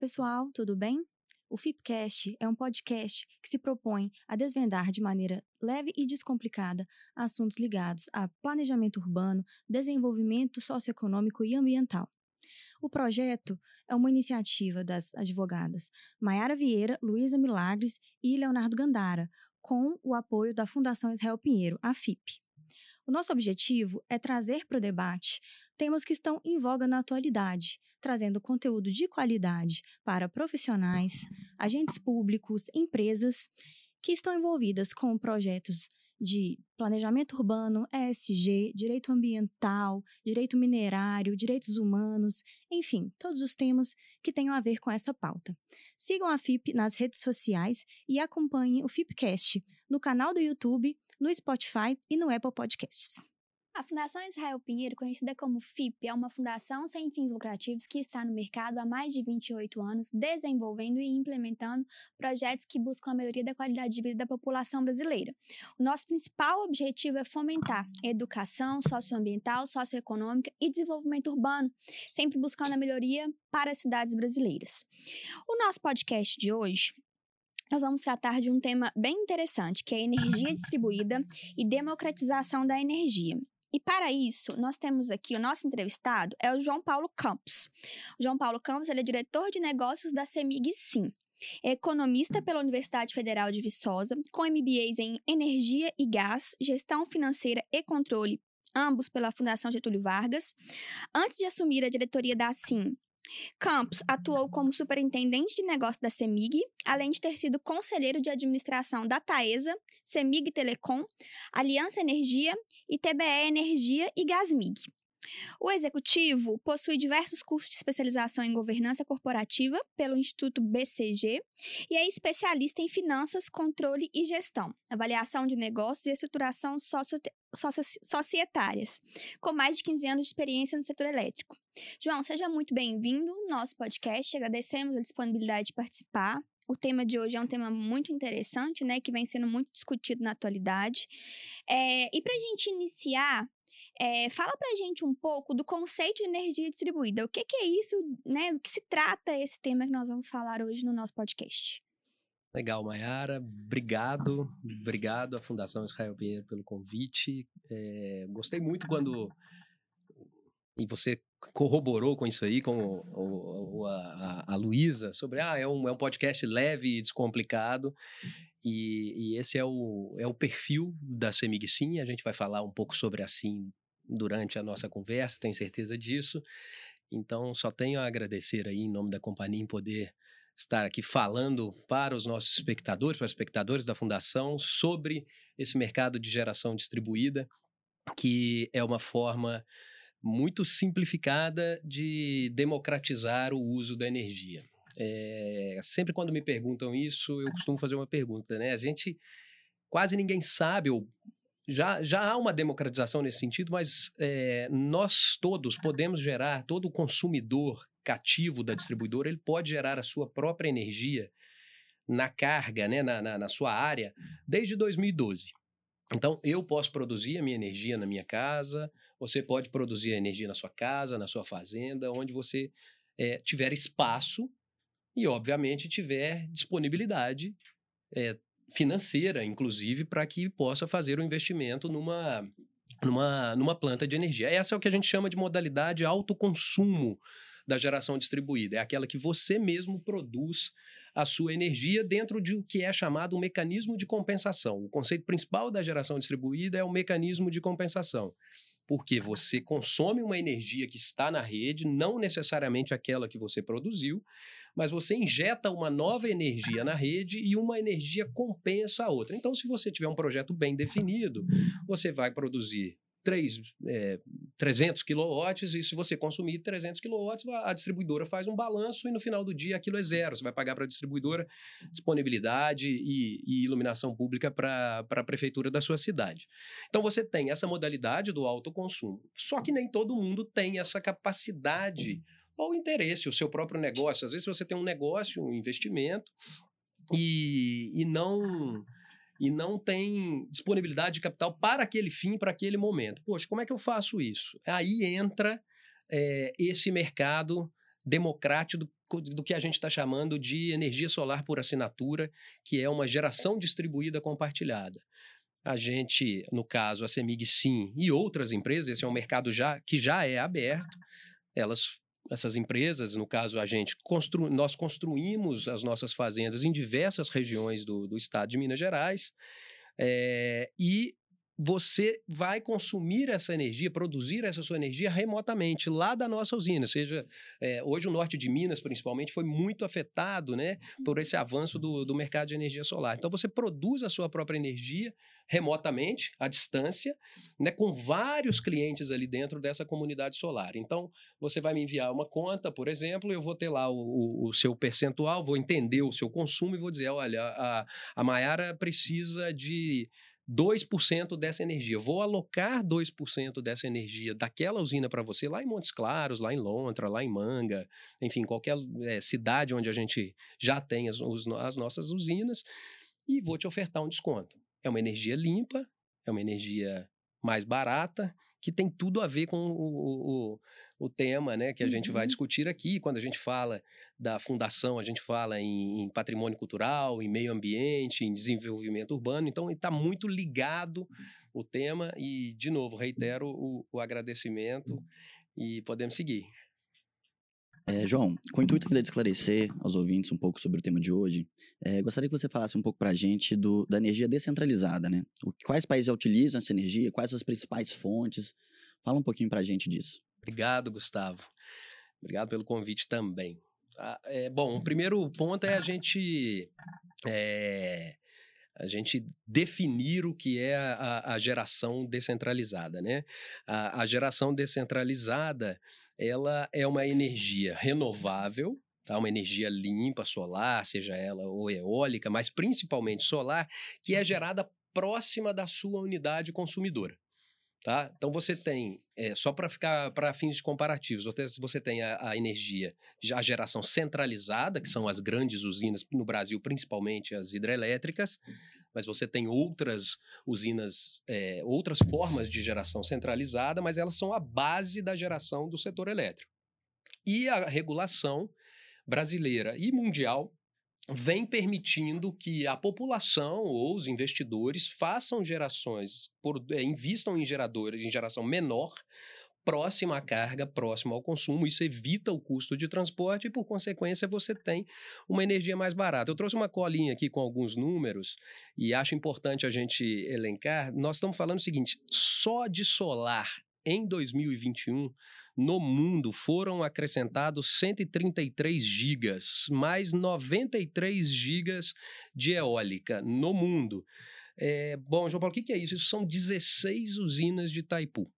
pessoal, tudo bem? O FIPcast é um podcast que se propõe a desvendar de maneira leve e descomplicada assuntos ligados a planejamento urbano, desenvolvimento socioeconômico e ambiental. O projeto é uma iniciativa das advogadas Maiara Vieira, Luísa Milagres e Leonardo Gandara, com o apoio da Fundação Israel Pinheiro, a FIP. O nosso objetivo é trazer para o debate temas que estão em voga na atualidade, trazendo conteúdo de qualidade para profissionais, agentes públicos, empresas que estão envolvidas com projetos de planejamento urbano, ESG, direito ambiental, direito minerário, direitos humanos, enfim, todos os temas que tenham a ver com essa pauta. Sigam a FIP nas redes sociais e acompanhem o FIPcast no canal do YouTube, no Spotify e no Apple Podcasts. A Fundação Israel Pinheiro, conhecida como FIP, é uma fundação sem fins lucrativos que está no mercado há mais de 28 anos, desenvolvendo e implementando projetos que buscam a melhoria da qualidade de vida da população brasileira. O nosso principal objetivo é fomentar educação socioambiental, socioeconômica e desenvolvimento urbano, sempre buscando a melhoria para as cidades brasileiras. O nosso podcast de hoje nós vamos tratar de um tema bem interessante, que é energia distribuída e democratização da energia. E para isso, nós temos aqui o nosso entrevistado é o João Paulo Campos. O João Paulo Campos ele é diretor de negócios da CEMIG Sim. É economista pela Universidade Federal de Viçosa, com MBAs em Energia e Gás, Gestão Financeira e Controle, ambos pela Fundação Getúlio Vargas. Antes de assumir a diretoria da SIM, Campos atuou como superintendente de negócios da CEMIG, além de ter sido conselheiro de administração da Taesa, CEMIG Telecom, Aliança Energia e TBE Energia e Gasmig. O executivo possui diversos cursos de especialização em governança corporativa pelo Instituto BCG e é especialista em finanças, controle e gestão, avaliação de negócios e estruturação societárias, com mais de 15 anos de experiência no setor elétrico. João, seja muito bem-vindo ao nosso podcast. Agradecemos a disponibilidade de participar. O tema de hoje é um tema muito interessante, né, que vem sendo muito discutido na atualidade. É, e para a gente iniciar, é, fala para a gente um pouco do conceito de energia distribuída. O que, que é isso, né? O que se trata esse tema que nós vamos falar hoje no nosso podcast? Legal, Mayara. Obrigado. Obrigado à Fundação Israel Pinheiro pelo convite. É, gostei muito quando. E você corroborou com isso aí, com o, o, a, a Luísa, sobre ah, é um, é um podcast leve e descomplicado. E, e, esse é o, é o perfil da Semig Sim. A gente vai falar um pouco sobre assim durante a nossa conversa, tenho certeza disso. Então, só tenho a agradecer aí em nome da companhia em poder estar aqui falando para os nossos espectadores, para os espectadores da Fundação, sobre esse mercado de geração distribuída, que é uma forma muito simplificada de democratizar o uso da energia. É, sempre quando me perguntam isso, eu costumo fazer uma pergunta, né? A gente quase ninguém sabe, ou já, já há uma democratização nesse sentido, mas é, nós todos podemos gerar, todo consumidor cativo da distribuidora, ele pode gerar a sua própria energia na carga, né, na, na, na sua área, desde 2012. Então, eu posso produzir a minha energia na minha casa, você pode produzir a energia na sua casa, na sua fazenda, onde você é, tiver espaço e, obviamente, tiver disponibilidade é, financeira, inclusive, para que possa fazer o um investimento numa, numa, numa planta de energia. Essa é o que a gente chama de modalidade autoconsumo da geração distribuída. É aquela que você mesmo produz a sua energia dentro de o que é chamado um mecanismo de compensação. O conceito principal da geração distribuída é o mecanismo de compensação porque você consome uma energia que está na rede, não necessariamente aquela que você produziu, mas você injeta uma nova energia na rede e uma energia compensa a outra. Então, se você tiver um projeto bem definido, você vai produzir 3, é, 300 quilowatts e se você consumir 300 quilowatts, a distribuidora faz um balanço e no final do dia aquilo é zero. Você vai pagar para a distribuidora disponibilidade e, e iluminação pública para a prefeitura da sua cidade. Então você tem essa modalidade do autoconsumo. Só que nem todo mundo tem essa capacidade ou interesse, o seu próprio negócio. Às vezes você tem um negócio, um investimento e, e não e não tem disponibilidade de capital para aquele fim, para aquele momento. Poxa, como é que eu faço isso? Aí entra é, esse mercado democrático, do que a gente está chamando de energia solar por assinatura, que é uma geração distribuída compartilhada. A gente, no caso, a Semig Sim e outras empresas, esse é um mercado já que já é aberto, elas essas empresas, no caso a gente, constru, nós construímos as nossas fazendas em diversas regiões do, do estado de Minas Gerais é, e você vai consumir essa energia, produzir essa sua energia remotamente lá da nossa usina. Seja, é, hoje o norte de Minas, principalmente, foi muito afetado né, por esse avanço do, do mercado de energia solar. Então, você produz a sua própria energia remotamente, à distância, né, com vários clientes ali dentro dessa comunidade solar. Então, você vai me enviar uma conta, por exemplo, eu vou ter lá o, o, o seu percentual, vou entender o seu consumo e vou dizer, olha, a, a Maiara precisa de 2% dessa energia. Vou alocar 2% dessa energia daquela usina para você lá em Montes Claros, lá em Lontra, lá em Manga, enfim, qualquer é, cidade onde a gente já tem as, os, as nossas usinas, e vou te ofertar um desconto. É uma energia limpa, é uma energia mais barata, que tem tudo a ver com o, o, o tema né, que a uhum. gente vai uhum. discutir aqui. Quando a gente fala da fundação, a gente fala em, em patrimônio cultural, em meio ambiente, em desenvolvimento urbano. Então, está muito ligado o tema. E, de novo, reitero o, o agradecimento e podemos seguir. É, João, com o intuito de esclarecer aos ouvintes um pouco sobre o tema de hoje, é, gostaria que você falasse um pouco para a gente do, da energia descentralizada, né? O, quais países utilizam essa energia, quais são as principais fontes? Fala um pouquinho para a gente disso. Obrigado, Gustavo. Obrigado pelo convite também. Ah, é, bom, o primeiro ponto é a gente é, a gente definir o que é a, a geração descentralizada, né? A, a, geração descentralizada, ela é uma energia renovável, tá? Uma energia limpa, solar, seja ela ou eólica, mas principalmente solar, que é gerada próxima da sua unidade consumidora. Tá? Então você tem, é, só para ficar para fins comparativos, você tem a, a, energia, a geração centralizada, que são as grandes usinas no Brasil, principalmente as hidrelétricas, mas você tem outras usinas, é, outras formas de geração centralizada, mas elas são a base da geração do setor elétrico. E a regulação brasileira e mundial vem permitindo que a população ou os investidores façam gerações, por, é, invistam em geradores em geração menor, próxima à carga, próxima ao consumo. Isso evita o custo de transporte e, por consequência, você tem uma energia mais barata. Eu trouxe uma colinha aqui com alguns números e acho importante a gente elencar. Nós estamos falando o seguinte: só de solar em 2021 no mundo foram acrescentados 133 gigas, mais 93 gigas de eólica no mundo. É, bom, João Paulo, o que é isso? Isso são 16 usinas de Itaipu.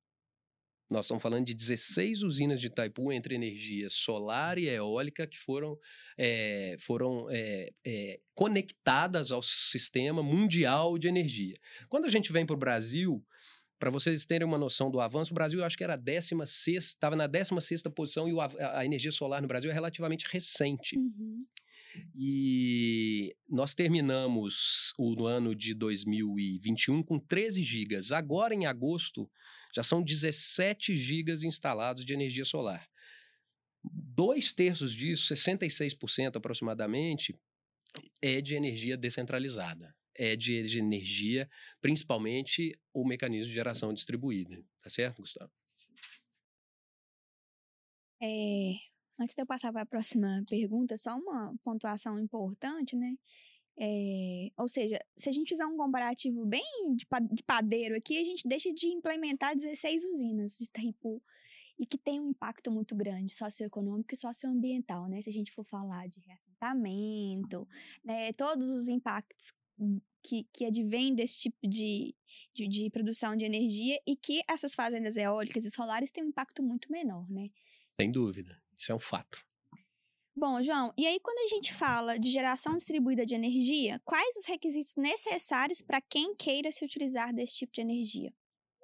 Nós estamos falando de 16 usinas de Itaipu entre energia solar e eólica que foram, é, foram é, é, conectadas ao sistema mundial de energia. Quando a gente vem para o Brasil, para vocês terem uma noção do avanço, o Brasil eu acho que era 16, estava na 16 posição e o, a, a, energia solar no Brasil é relativamente recente. Uhum. E nós terminamos o ano de 2021 com 13 gigas. Agora, em agosto, já são 17 gigas instalados de energia solar. Dois terços disso, 66% aproximadamente, é de energia descentralizada é de, energia, principalmente o mecanismo de geração distribuída. Tá certo, Gustavo? É, antes de eu passar para a próxima pergunta, só uma pontuação importante, né? É, ou seja, se a gente fizer um comparativo bem de, de padeiro aqui, a gente deixa de implementar 16 usinas de Itaipu e que tem um impacto muito grande socioeconômico e socioambiental, né? Se a gente for falar de reassentamento, né? todos os impactos que, que advém desse tipo de, de, de, produção de energia e que essas fazendas eólicas e solares têm um impacto muito menor, né? Sem dúvida, isso é um fato. Bom, João, e aí quando a gente fala de geração distribuída de energia, quais os requisitos necessários para quem queira se utilizar desse tipo de energia?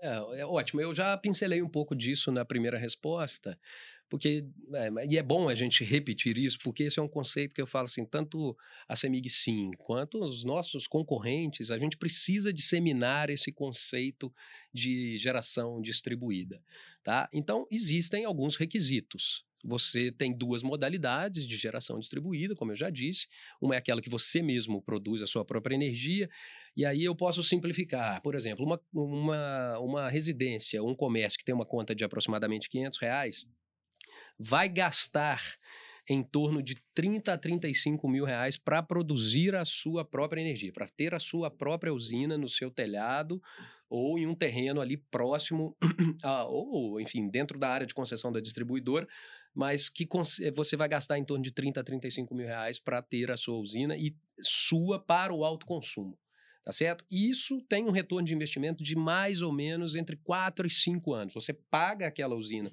É, é ótimo, eu já pincelei um pouco disso na primeira resposta, porque é, e é bom a gente repetir isso, porque esse é um conceito que eu falo assim, tanto a Semig Sim quanto os nossos concorrentes, a gente precisa disseminar esse conceito de geração distribuída, tá? Então existem alguns requisitos, você tem duas modalidades de geração distribuída, como eu já disse. Uma é aquela que você mesmo produz a sua própria energia, e aí eu posso simplificar. Por exemplo, uma, uma, uma residência, um comércio que tem uma conta de aproximadamente 500 reais, vai gastar em torno de 30 a 35 mil reais para produzir a sua própria energia, para ter a sua própria usina no seu telhado ou em um terreno ali próximo, a, ou enfim, dentro da área de concessão da distribuidora, mas que você vai gastar em torno de 30 a 35 mil reais para ter a sua usina e sua para o autoconsumo. Tá certo? Isso tem um retorno de investimento de mais ou menos entre 4 e 5 anos. Você paga aquela usina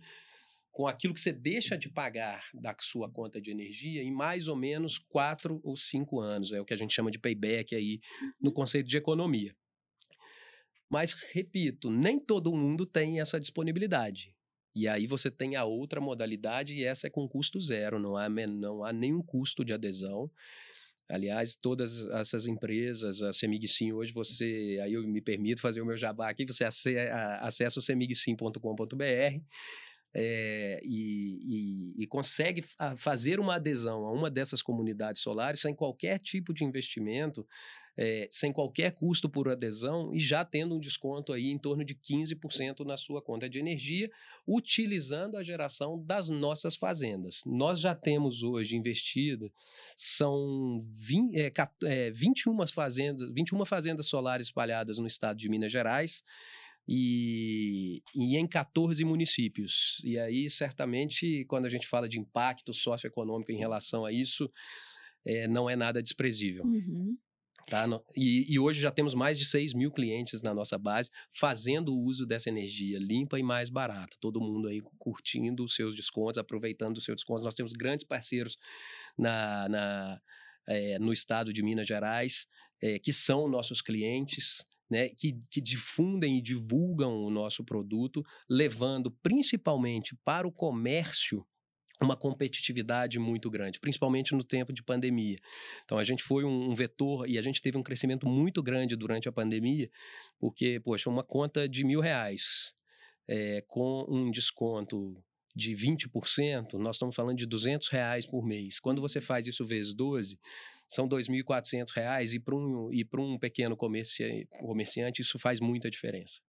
com aquilo que você deixa de pagar da sua conta de energia em mais ou menos 4 ou 5 anos. É o que a gente chama de payback aí no uhum. conceito de economia. Mas, repito, nem todo mundo tem essa disponibilidade. E aí você tem a outra modalidade e essa é com custo zero, não há, não há nenhum custo de adesão. Aliás, todas essas empresas, a Semig Sim, hoje você, aí eu me permito fazer o meu jabá aqui, você acessa o semigsim.com.br é, e, e, e, consegue fazer uma adesão a uma dessas comunidades solares sem qualquer tipo de investimento, é, sem qualquer custo por adesão e já tendo um desconto aí em torno de 15% na sua conta de energia, utilizando a geração das nossas fazendas. Nós já temos hoje investido, são 20, é, é, 21, fazendas, 21 fazendas solares espalhadas no estado de Minas Gerais e, e, em 14 municípios. E aí, certamente, quando a gente fala de impacto socioeconômico em relação a isso, é, não é nada desprezível. Uhum. Tá? E, e, hoje já temos mais de 6 mil clientes na nossa base fazendo uso dessa energia limpa e mais barata. Todo mundo aí curtindo os seus descontos, aproveitando os seus descontos. Nós temos grandes parceiros na, na é, no estado de Minas Gerais é, que são nossos clientes né, que, que difundem e divulgam o nosso produto, levando principalmente para o comércio uma competitividade muito grande, principalmente no tempo de pandemia. Então a gente foi um, um, vetor e a gente teve um crescimento muito grande durante a pandemia, porque, poxa, uma conta de mil reais é, com um desconto de 20%, nós estamos falando de 200 reais por mês. Quando você faz isso vezes 12, são R$ 2.400 e para um, e um pequeno comerci comerciante isso faz muita diferença.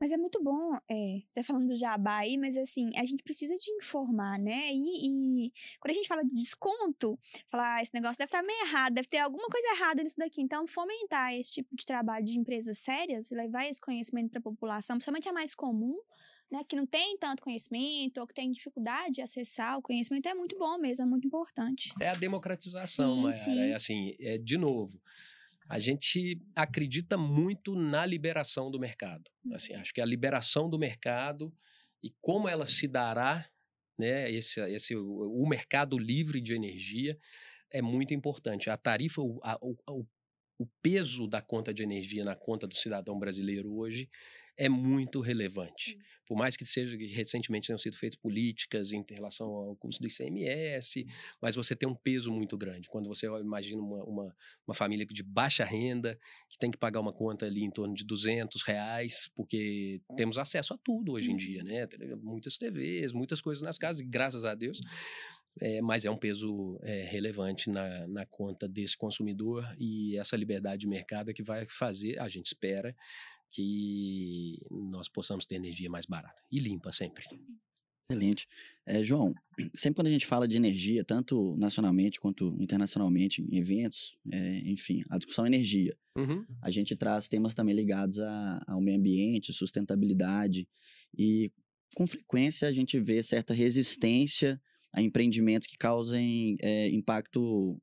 Mas é muito bom, é, você tá falando do jabá aí, mas assim, a gente precisa de informar, né? E, e quando a gente fala de desconto, falar, ah, esse negócio deve estar tá meio errado, deve ter alguma coisa errada nisso daqui. Então, fomentar esse tipo de trabalho de empresas sérias e levar esse conhecimento para a população, principalmente a mais comum, né, que não tem tanto conhecimento ou que tem dificuldade de acessar o conhecimento é muito bom mesmo, é muito importante. É a democratização, sim, sim. É assim, é de novo. A gente acredita muito na liberação do mercado. Assim, uhum. acho que a liberação do mercado e como ela se dará, né, esse, esse o, o mercado livre de energia é muito importante. A tarifa, o, a, o, o peso da conta de energia na conta do cidadão brasileiro hoje é muito relevante. Por mais que seja recentemente tenham sido feitas políticas em relação ao custo do ICMS, mas você tem um peso muito grande. Quando você imagina uma, uma, uma, família de baixa renda, que tem que pagar uma conta ali em torno de 200 reais, porque temos acesso a tudo hoje em dia, né? Muitas TVs, muitas coisas nas casas, graças a Deus. É, mas é um peso é, relevante na, na conta desse consumidor e essa liberdade de mercado é que vai fazer, a gente espera, que nós possamos ter energia mais barata e limpa sempre. Excelente. É, João, sempre quando a gente fala de energia, tanto nacionalmente quanto internacionalmente, em eventos, é, enfim, a discussão é energia. Uhum. A gente traz temas também ligados a, ao meio ambiente, sustentabilidade, e com frequência a gente vê certa resistência a empreendimentos que causem é, impacto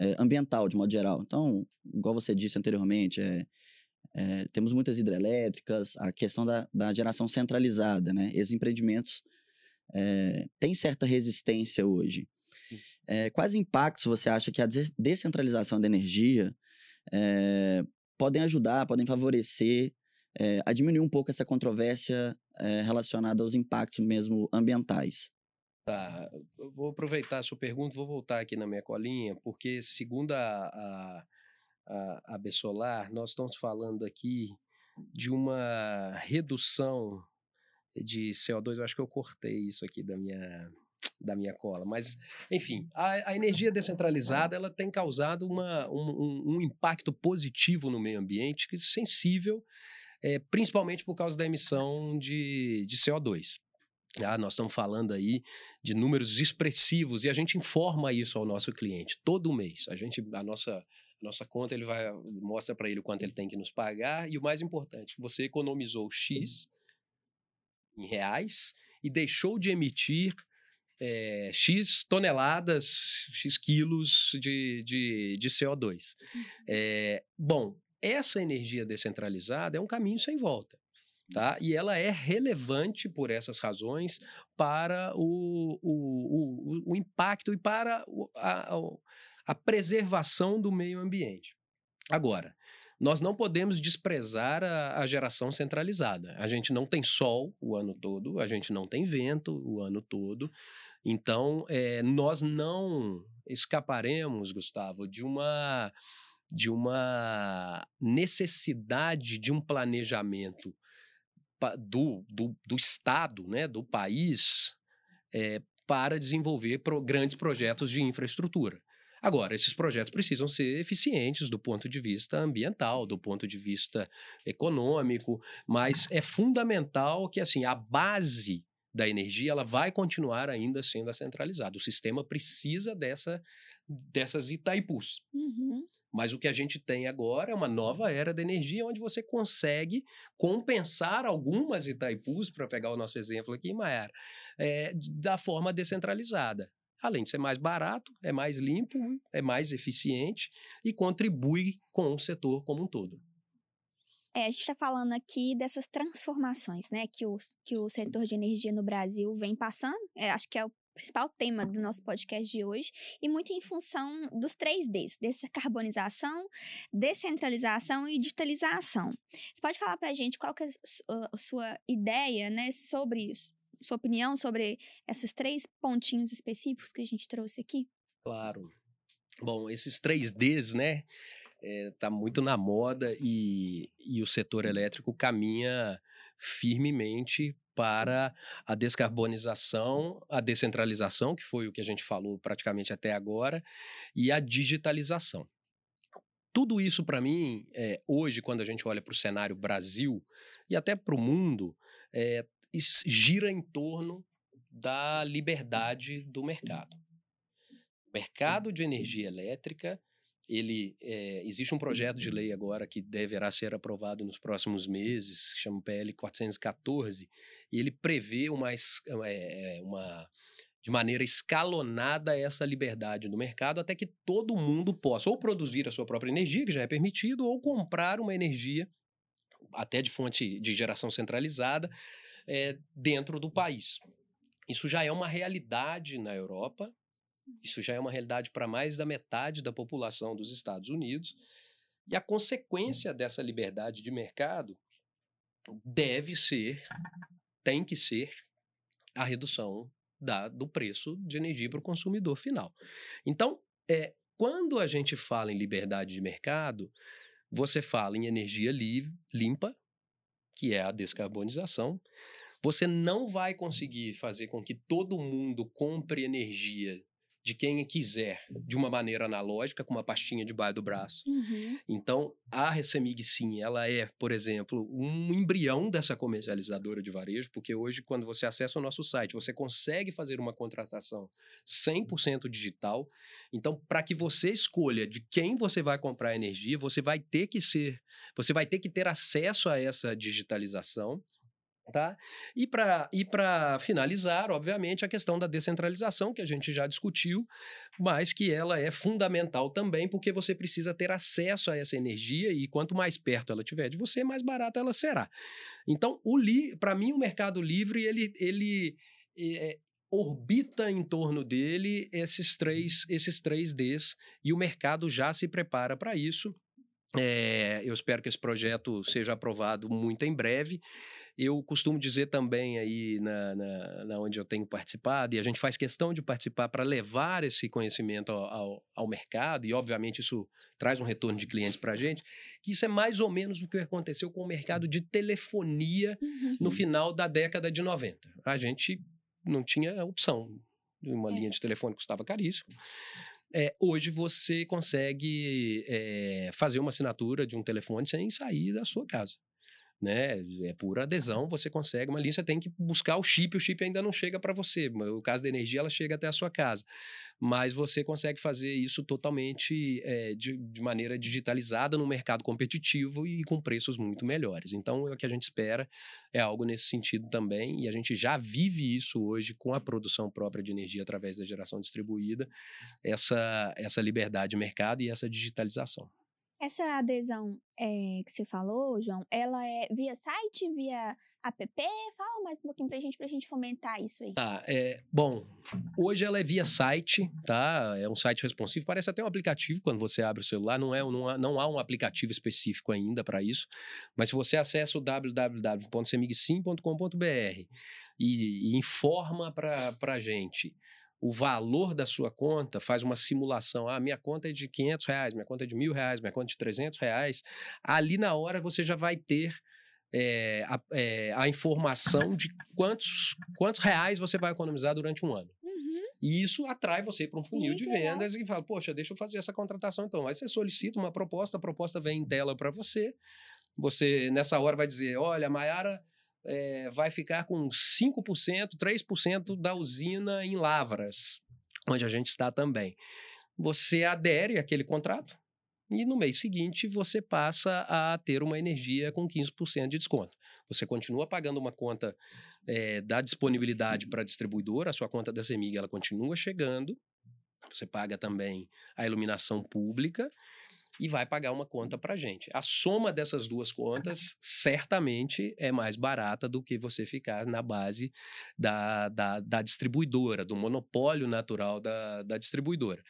é, ambiental, de modo geral. Então, igual você disse anteriormente, é, é, temos muitas hidrelétricas, a questão da, da geração centralizada, né? Esses empreendimentos é, têm certa resistência hoje. É, quais impactos você acha que a descentralização da energia é, podem ajudar, podem favorecer é, a diminuir um pouco essa controvérsia é, relacionada aos impactos mesmo ambientais? Tá, eu vou aproveitar a sua pergunta, vou voltar aqui na minha colinha, porque segundo a, a a, a Bessolar, nós estamos falando aqui de uma redução de CO2. Eu acho que eu cortei isso aqui da minha da minha cola. Mas, enfim, a, a energia descentralizada ela tem causado uma, um, um, impacto positivo no meio ambiente, que sensível, é, principalmente por causa da emissão de, de CO2. Ah, nós estamos falando aí de números expressivos e a gente informa isso ao nosso cliente todo mês. A gente, a nossa, nossa conta, ele vai mostra para ele o quanto ele tem que nos pagar e o mais importante, você economizou X em reais e deixou de emitir é, X toneladas, X quilos de, de, de CO2. É, uhum. eh, bom, essa energia descentralizada é um caminho sem volta. Tá? E ela é relevante por essas razões para o, o, o, o impacto e para a, a preservação do meio ambiente. Agora, nós não podemos desprezar a, a, geração centralizada. A gente não tem sol o ano todo, a gente não tem vento o ano todo. Então, é, nós não escaparemos, Gustavo, de uma, de uma necessidade de um planejamento do, do, do Estado, né, do país, é, para desenvolver pro, grandes projetos de infraestrutura. Agora, esses projetos precisam ser eficientes do ponto de vista ambiental, do ponto de vista econômico, mas é fundamental que assim a base da energia ela vai continuar ainda sendo centralizada. O sistema precisa dessa, dessas Itaipus. Uhum. Mas o que a gente tem agora é uma nova era da energia, onde você consegue compensar algumas Itaipus, para pegar o nosso exemplo aqui, Maera, é, da forma descentralizada. Além de ser mais barato, é mais limpo, é mais eficiente e contribui com o setor como um todo. É, a gente está falando aqui dessas transformações, né, que o, que o setor de energia no Brasil vem passando. É, acho que é o principal tema do nosso podcast de hoje, e muito em função dos três Ds: descarbonização, descentralização e digitalização. Você pode falar para a gente qual que é a sua ideia, né, sobre isso? Sua opinião sobre esses três pontinhos específicos que a gente trouxe aqui? Claro. Bom, esses três Ds, né? Está é, muito na moda e, e o setor elétrico caminha firmemente para a descarbonização, a descentralização, que foi o que a gente falou praticamente até agora, e a digitalização. Tudo isso, para mim, é, hoje, quando a gente olha para o cenário Brasil e até para o mundo, é, gira em torno da liberdade do mercado. O mercado de energia elétrica, ele é, existe um projeto de lei agora que deverá ser aprovado nos próximos meses, que chama PL 414, e ele prevê uma, é, uma de maneira escalonada essa liberdade do mercado até que todo mundo possa ou produzir a sua própria energia, que já é permitido, ou comprar uma energia até de fonte de geração centralizada, é, dentro do país. Isso já é uma realidade na Europa, isso já é uma realidade para mais da metade da população dos Estados Unidos, e a consequência dessa liberdade de mercado deve ser, tem que ser, a redução da, do preço de energia para o consumidor final. Então, é, quando a gente fala em liberdade de mercado, você fala em energia livre, limpa, que é a descarbonização, você não vai conseguir fazer com que todo mundo compre energia de quem quiser, de uma maneira analógica, com uma pastinha debaixo do braço. Uhum. Então, a Recemig, sim, ela é, por exemplo, um embrião dessa comercializadora de varejo, porque hoje, quando você acessa o nosso site, você consegue fazer uma contratação 100% digital. Então, para que você escolha de quem você vai comprar energia, você vai ter que ser, você vai ter que ter acesso a essa digitalização. Tá? E para e finalizar, obviamente, a questão da descentralização, que a gente já discutiu, mas que ela é fundamental também, porque você precisa ter acesso a essa energia e quanto mais perto ela tiver de você, mais barata ela será. Então, para mim, o mercado livre, ele, ele é, orbita em torno dele esses três, esses três Ds, e o mercado já se prepara para isso. É, eu espero que esse projeto seja aprovado muito em breve. Eu costumo dizer também aí na, na, na, onde eu tenho participado, e a gente faz questão de participar para levar esse conhecimento ao, ao, ao, mercado, e obviamente isso traz um retorno de clientes para a gente, que isso é mais ou menos o que aconteceu com o mercado de telefonia uhum. no final da década de 90. A gente não tinha opção. uma É. linha de telefone que custava caríssimo. É, hoje você consegue é, fazer uma assinatura de um telefone sem sair da sua casa. Né? É por adesão, você consegue uma linha, você tem que buscar o chip, o chip ainda não chega para você. No caso da energia, ela chega até a sua casa. Mas você consegue fazer isso totalmente é, de, de maneira digitalizada no mercado competitivo e com preços muito melhores. Então, o que a gente espera é algo nesse sentido também, e a gente já vive isso hoje com a produção própria de energia através da geração distribuída, essa, essa liberdade de mercado e essa digitalização. Essa adesão é, que você falou, João, ela é via site, via app? Fala mais um pouquinho pra gente, pra gente fomentar isso aí. Tá, é, bom, hoje ela é via site, tá? É um site responsivo, parece até um aplicativo quando você abre o celular, não, é, não, há, não há um aplicativo específico ainda para isso, mas se você acessa o www.semigsim.com.br e, e informa para a gente o valor da sua conta, faz uma simulação. Ah, minha conta é de 500 reais, minha conta é de mil reais, minha conta é de 300 reais. Ali na hora você já vai ter é, a, é, a, informação de quantos, quantos reais você vai economizar durante um ano. Uhum. E isso atrai você para um funil Sim, de legal. vendas e fala, poxa, deixa eu fazer essa contratação então. Aí você solicita uma proposta, a proposta vem em tela para você. Você, nessa hora, vai dizer, olha, Mayara é, vai ficar com 5%, 3% da usina em Lavras, onde a gente está também. Você adere àquele contrato e no mês seguinte você passa a ter uma energia com 15% de desconto. Você continua pagando uma conta é, da disponibilidade para a distribuidora, a sua conta da CEMIG ela continua chegando, você paga também a iluminação pública e vai pagar uma conta para a gente. A soma dessas duas contas certamente é mais barata do que você ficar na base da, da, da distribuidora, do monopólio natural da, da distribuidora.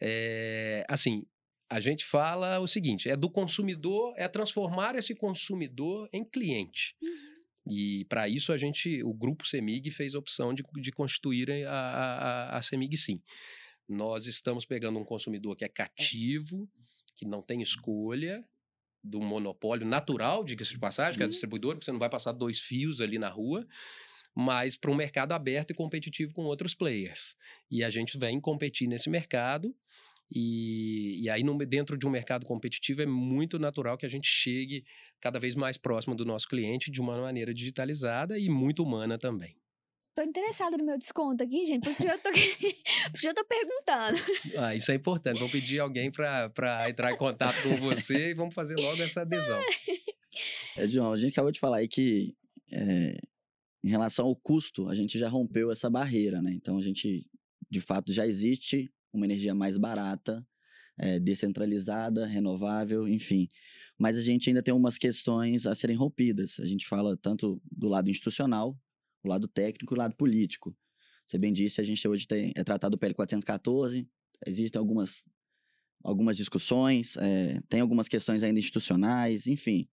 É, assim, a gente fala o seguinte: é do consumidor, é transformar esse consumidor em cliente. Uhum. E para isso a gente, o grupo Semig fez a opção de, de constituir a, a, a Semig Sim. Nós estamos pegando um consumidor que é cativo, que não tem escolha, do monopólio natural, diga-se de passagem, que é Sim. distribuidor, porque você não vai passar dois fios ali na rua, mas para um mercado aberto e competitivo com outros players. E a gente vem competir nesse mercado. E, e aí, no- dentro de um mercado competitivo, é muito natural que a gente chegue cada vez mais próximo do nosso cliente de uma maneira digitalizada e muito humana também. Tô interessada no meu desconto aqui, gente, porque eu tô, porque eu tô perguntando. Ah, isso é importante. Vou pedir alguém para entrar em contato com você e vamos fazer logo essa adesão. É, João, a gente acabou de falar aí que é, em relação ao custo, a gente já rompeu essa barreira, né? Então a gente, de fato, já existe uma energia mais barata, é, descentralizada, renovável, enfim. Mas a gente ainda tem umas questões a serem rompidas. A gente fala tanto do lado institucional, o lado técnico e o lado político. Você bem disse, a gente hoje tem, é tratado o PL 414, existem algumas, algumas discussões, é, tem algumas questões ainda institucionais, enfim.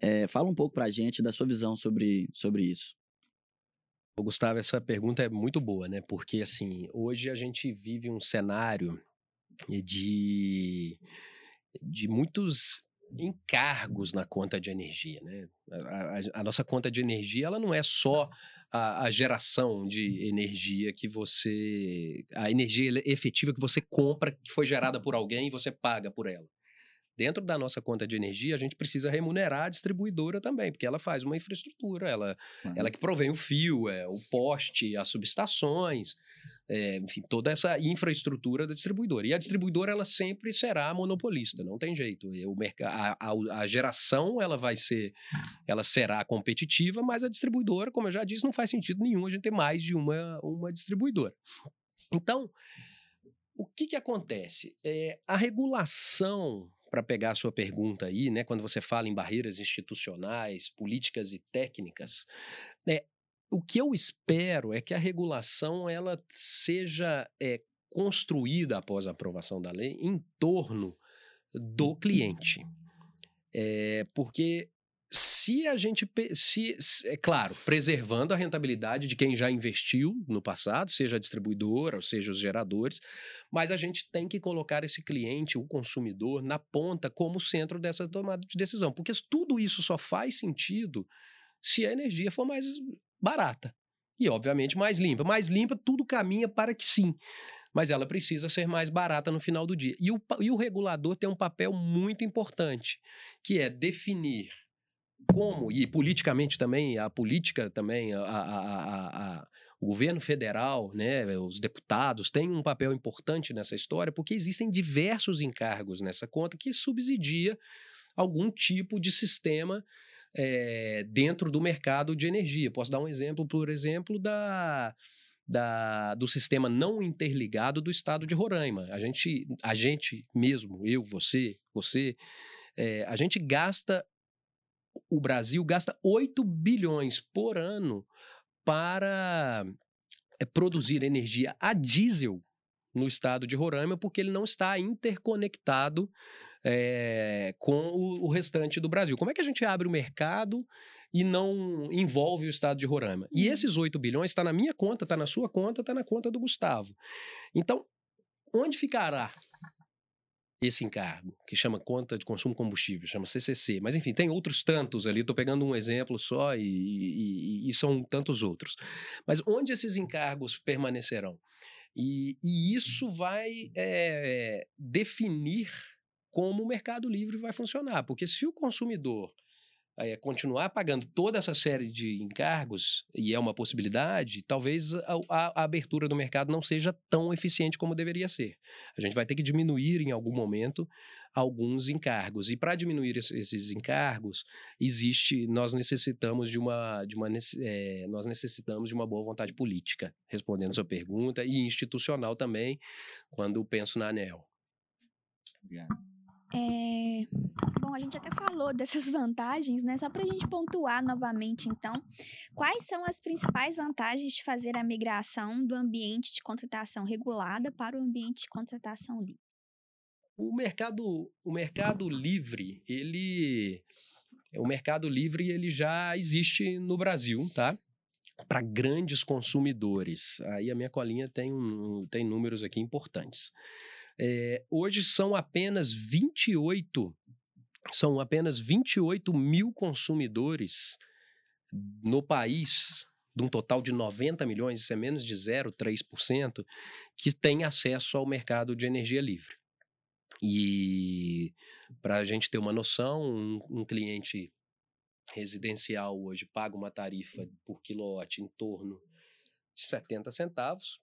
É, fala um pouco pra gente da sua visão sobre, sobre isso. Gustavo, essa pergunta é muito boa, né? Porque, assim, hoje a gente vive um cenário de, de muitos encargos na conta de energia, né? A, a- a nossa conta de energia, ela não é só a, a geração de energia que você... A energia efetiva que você compra, que foi gerada por alguém e você paga por ela. Dentro da nossa conta de energia, a gente precisa remunerar a distribuidora também, porque ela faz uma infraestrutura, ela ela que provém o fio, é, o poste, as subestações, é, enfim, toda essa infraestrutura da distribuidora. E a distribuidora, ela sempre será monopolista, não tem jeito. O a, a, a geração, ela vai ser, ela será competitiva, mas a distribuidora, como eu já disse, não faz sentido nenhum a gente ter mais de uma, uma distribuidora. Então, o que que acontece? É, a regulação, para pegar a sua pergunta aí, né, quando você fala em barreiras institucionais, políticas e técnicas, né, o que eu espero é que a regulação ela seja é, construída após a aprovação da lei em torno do cliente. É, porque se a gente. se- é claro, preservando a rentabilidade de quem já investiu no passado, seja a distribuidora, ou seja os geradores, mas a gente tem que colocar esse cliente, o consumidor, na ponta como centro dessa tomada de decisão. Porque tudo isso só faz sentido se a energia for mais barata. e, obviamente, mais limpa. Mais limpa, tudo caminha para que sim. Mas ela precisa ser mais barata no final do dia. E o, e o regulador tem um papel muito importante, que é definir como, e politicamente também, a política também, a, a, a, o governo federal, né, os deputados têm um papel importante nessa história, porque existem diversos encargos nessa conta que subsidia algum tipo de sistema é, dentro do mercado de energia. Posso dar um exemplo, por exemplo, da, da, do sistema não interligado do estado de Roraima. A gente, a gente mesmo, eu, você, você, é, a gente gasta, o Brasil gasta 8 bilhões por ano para é, produzir energia a diesel no estado de Roraima, porque ele não está interconectado é, com o, o, restante do Brasil. Como é que a gente abre o mercado e não envolve o estado de Roraima? E uhum. esses 8 bilhões está na minha conta, está na sua conta, está na conta do Gustavo. Então, onde ficará esse encargo, que chama conta de consumo combustível, chama CCC. Mas, enfim, tem outros tantos ali. Estou pegando um exemplo só e, e, e, são tantos outros. Mas onde esses encargos permanecerão? E, e isso vai é, definir como o mercado livre vai funcionar. Porque se o consumidor é, continuar pagando toda essa série de encargos, e é uma possibilidade, talvez a, a, abertura do mercado não seja tão eficiente como deveria ser. A gente vai ter que diminuir em algum momento alguns encargos. E para diminuir esses encargos, existe, nós necessitamos de uma, de uma é, nós necessitamos de uma boa vontade política, respondendo a sua pergunta, e institucional também, quando penso na ANEL. Obrigado. É... Bom, a gente até falou dessas vantagens, né? Só para a gente pontuar novamente, então, quais são as principais vantagens de fazer a migração do ambiente de contratação regulada para o ambiente de contratação livre? O mercado, o mercado livre, ele, o mercado livre, ele já existe no Brasil, tá? Para grandes consumidores. Aí a minha colinha tem, tem números aqui importantes. É, hoje são apenas 28, são apenas 28 mil consumidores no país, de um total de 90 milhões, isso é menos de 0,3%, que têm acesso ao mercado de energia livre. E para a gente ter uma noção, um, um cliente residencial hoje paga uma tarifa por quilowatt em torno de 70 centavos,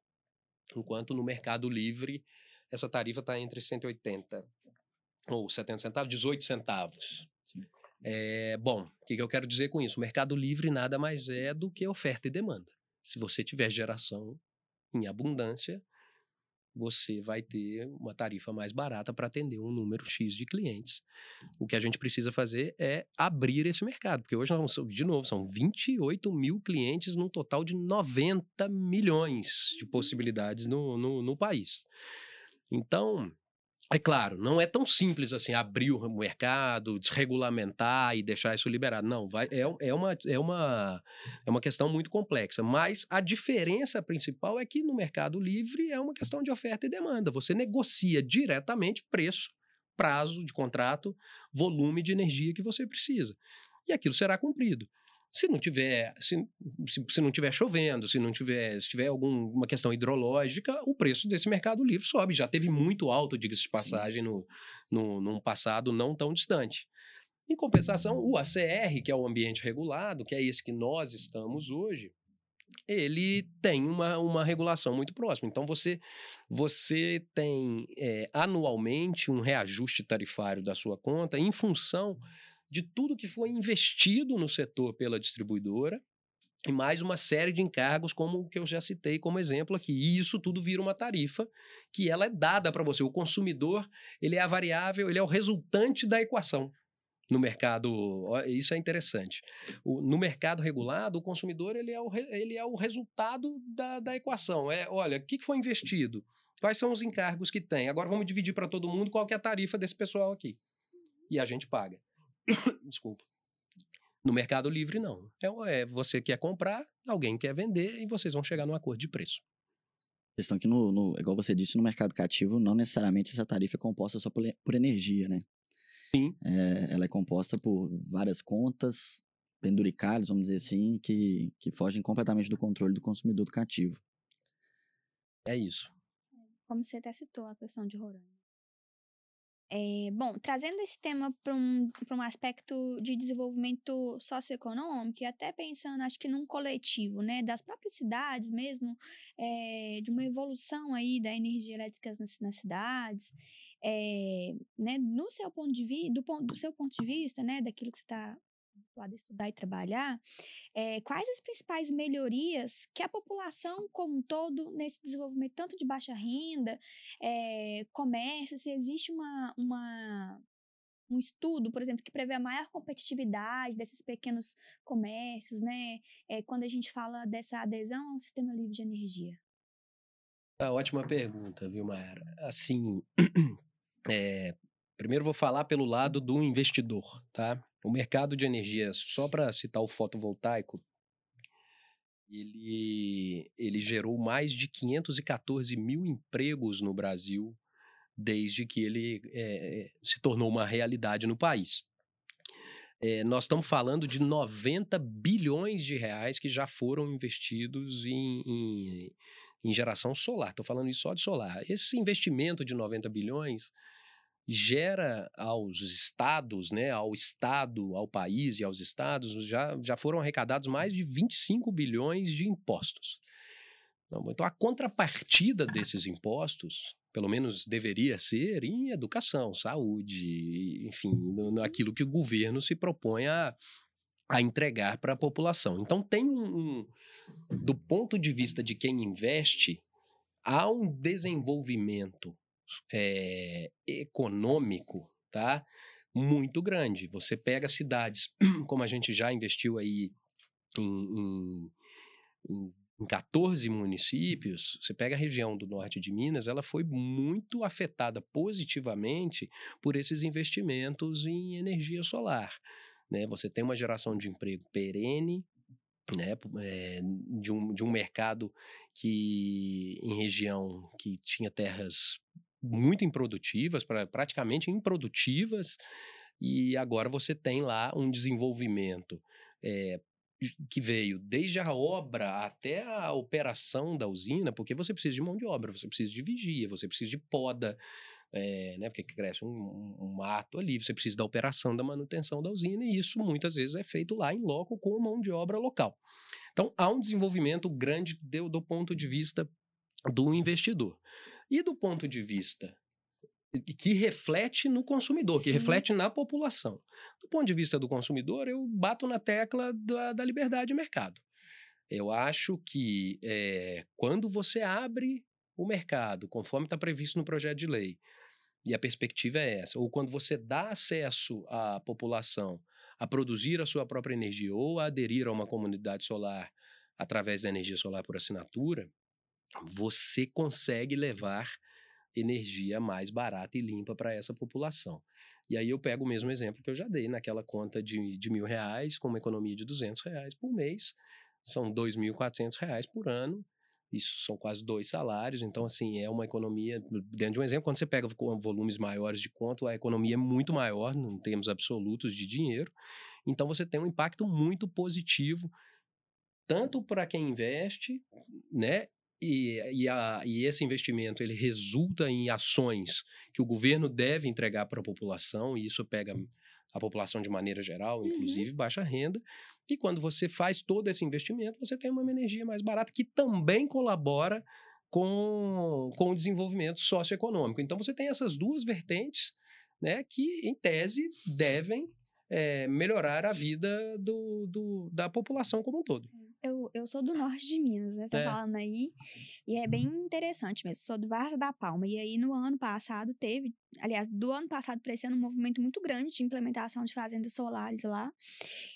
enquanto no mercado livre essa tarifa está entre 180 ou 70 centavos, 18 centavos. É, bom, o que, que eu quero dizer com isso? O mercado livre nada mais é do que oferta e demanda. Se você tiver geração em abundância, você vai ter uma tarifa mais barata para atender um número X de clientes. O que a gente precisa fazer é abrir esse mercado, porque hoje, nós, de novo, são 28 mil clientes num total de 90 milhões de possibilidades no, no, no país. Então, é claro, não é tão simples assim abrir o mercado, desregulamentar e deixar isso liberado. Não, vai, é, é, uma, é, uma, é uma questão muito complexa. Mas a diferença principal é que no mercado livre é uma questão de oferta e demanda. Você negocia diretamente preço, prazo de contrato, volume de energia que você precisa. E aquilo será cumprido. Se não tiver, se, se, se, não tiver chovendo, se não tiver, se tiver alguma questão hidrológica, o preço desse mercado livre sobe. Já teve muito alto, diga-se de passagem, no, no, num passado não tão distante. Em compensação, o ACR, que é o ambiente regulado, que é esse que nós estamos hoje, ele tem uma, uma regulação muito próxima. Então, você, você tem é, anualmente um reajuste tarifário da sua conta em função de tudo que foi investido no setor pela distribuidora e mais uma série de encargos, como o que eu já citei como exemplo aqui. E isso tudo vira uma tarifa que ela é dada para você. O consumidor, ele é a variável, ele é o resultante da equação no mercado. Isso é interessante. O, no mercado regulado, o consumidor ele é o, ele é o resultado da, da equação. É, olha, o que foi investido? Quais são os encargos que tem? Agora vamos dividir para todo mundo qual é a tarifa desse pessoal aqui. E a gente paga. Desculpa. No Mercado Livre, não. É, é, você quer comprar, alguém quer vender e vocês vão chegar num acordo de preço. Questão que, no, no, igual você disse, no mercado cativo, não necessariamente essa tarifa é composta só por, por energia, né? Sim. É, ela é composta por várias contas penduricalhos, vamos dizer assim, que, que fogem completamente do controle do consumidor do cativo. É isso. Como você até citou a questão de Roraima. É, bom, trazendo esse tema para um, um aspecto de desenvolvimento socioeconômico e até pensando, acho que num coletivo, né, das próprias cidades mesmo, é, de uma evolução aí da energia elétrica nas, nas cidades, é, né, no seu ponto de vista, do, do seu ponto de vista, né, daquilo que você está habituado a estudar e trabalhar, é, quais as principais melhorias que a população como um todo, nesse desenvolvimento tanto de baixa renda, é, comércio, se existe uma, uma, um estudo, por exemplo, que prevê a maior competitividade desses pequenos comércios, né? É, quando a gente fala dessa adesão ao sistema livre de energia. Ah, ótima pergunta, viu, Mayara? Assim, é, primeiro vou falar pelo lado do investidor, tá? O mercado de energia, só para citar o fotovoltaico, ele, ele gerou mais de 514 mil empregos no Brasil desde que ele é, se tornou uma realidade no país. É, nós estamos falando de 90 bilhões de reais que já foram investidos em, em, em geração solar. Estou falando isso só de solar. Esse investimento de 90 bilhões gera aos estados, né, ao estado, ao país e aos estados, já, já foram arrecadados mais de 25 bilhões de impostos. Então, a contrapartida desses impostos, pelo menos deveria ser em educação, saúde, enfim, naquilo que o governo se propõe a, a entregar para a população. Então, tem um, um, do ponto de vista de quem investe, há um desenvolvimento é, econômico, tá? Muito grande. Você pega cidades, como a gente já investiu aí em, em, em em 14 municípios, você pega a região do norte de Minas, ela foi muito afetada positivamente por esses investimentos em energia solar. Né? Você tem uma geração de emprego perene, né, é, de, um, de um mercado que em região que tinha terras muito improdutivas, pra, praticamente improdutivas, e agora você tem lá um desenvolvimento é, que veio desde a obra até a operação da usina, porque você precisa de mão de obra, você precisa de vigia, você precisa de poda, é, né, porque cresce um, um, mato ali, você precisa da operação, da manutenção da usina, e isso muitas vezes é feito lá em loco com mão de obra local. Então, há um desenvolvimento grande do, do ponto de vista do investidor. E do ponto de vista que reflete no consumidor, Sim. que reflete na população. Do ponto de vista do consumidor, eu bato na tecla da, da liberdade de mercado. Eu acho que é, quando você abre o mercado, conforme está previsto no projeto de lei, e a perspectiva é essa, ou quando você dá acesso à população a produzir a sua própria energia ou a aderir a uma comunidade solar através da energia solar por assinatura, você consegue levar energia mais barata e limpa para essa população. E aí eu pego o mesmo exemplo que eu já dei naquela conta de, de mil reais com uma economia de duzentos reais por mês, são dois mil quatrocentos reais por ano, isso são quase dois salários, então assim, é uma economia, dentro de um exemplo, quando você pega volumes maiores de conta, a economia é muito maior, em termos absolutos de dinheiro, então você tem um impacto muito positivo tanto para quem investe, né, e, e, a, e, esse investimento ele resulta em ações que o governo deve entregar para a população, e isso pega a população de maneira geral, uhum. inclusive uhum. baixa renda. E quando você faz todo esse investimento, você tem uma energia mais barata que também colabora com, com o desenvolvimento socioeconômico. Então você tem essas duas vertentes né, que, em tese, devem é, melhorar a vida do, do, da população como um todo. Eu, eu sou do norte de Minas, né? Você tá é. falando aí. E é bem interessante mesmo. Sou do Varsa da Palma. E aí, no ano passado, teve. Aliás, do ano passado para esse ano, um movimento muito grande de implementação de fazendas solares lá.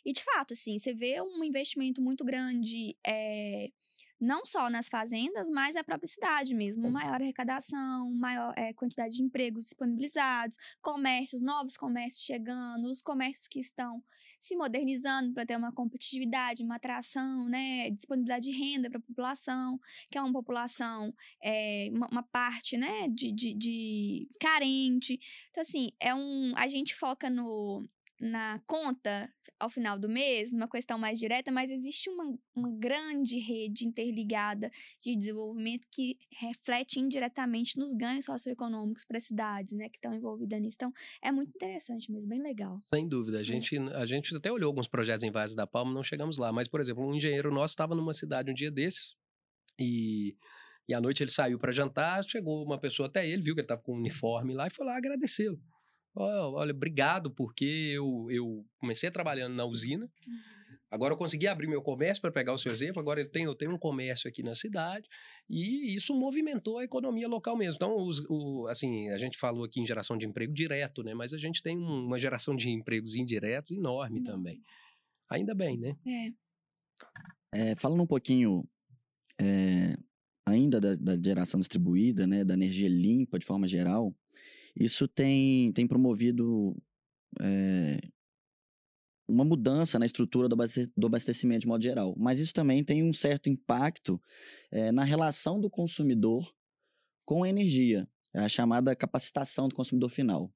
E, de fato, assim, você vê um investimento muito grande. É, não só nas fazendas, mas a própria cidade mesmo. Maior arrecadação, maior é, quantidade de empregos disponibilizados, comércios, novos comércios chegando, os comércios que estão se modernizando para ter uma competitividade, uma atração, né, disponibilidade de renda para a população, que é uma população, é, uma, uma, parte, né, de, de, de carente. Então, assim, é um, a gente foca no na conta ao final do mês, numa questão mais direta, mas existe uma, uma grande rede interligada de desenvolvimento que reflete indiretamente nos ganhos socioeconômicos para as cidades, né, que estão envolvidas nisso. Então, é muito interessante mesmo, bem legal. Sem dúvida. A gente, a gente até olhou alguns projetos em Vaz da Palma, não chegamos lá. Mas, por exemplo, um engenheiro nosso estava numa cidade um dia desses e e à noite ele saiu para jantar, chegou uma pessoa até ele, viu que ele estava com um uniforme lá e foi lá agradecê-lo. Olha, obrigado, porque eu, eu comecei trabalhando na usina. Uhum. Agora eu consegui abrir meu comércio, para pegar o seu exemplo. Agora eu tenho, eu tenho um comércio aqui na cidade e isso movimentou a economia local mesmo. Então, os, o, assim, a gente falou aqui em geração de emprego direto, né? Mas a gente tem uma geração de empregos indiretos enorme Não. também. Ainda bem, né? É. é falando um pouquinho é, ainda da, da, geração distribuída, né, da energia limpa de forma geral, isso tem, tem promovido é, uma mudança na estrutura do abastecimento de modo geral. Mas isso também tem um certo impacto é, na relação do consumidor com a energia, é a chamada capacitação do consumidor final.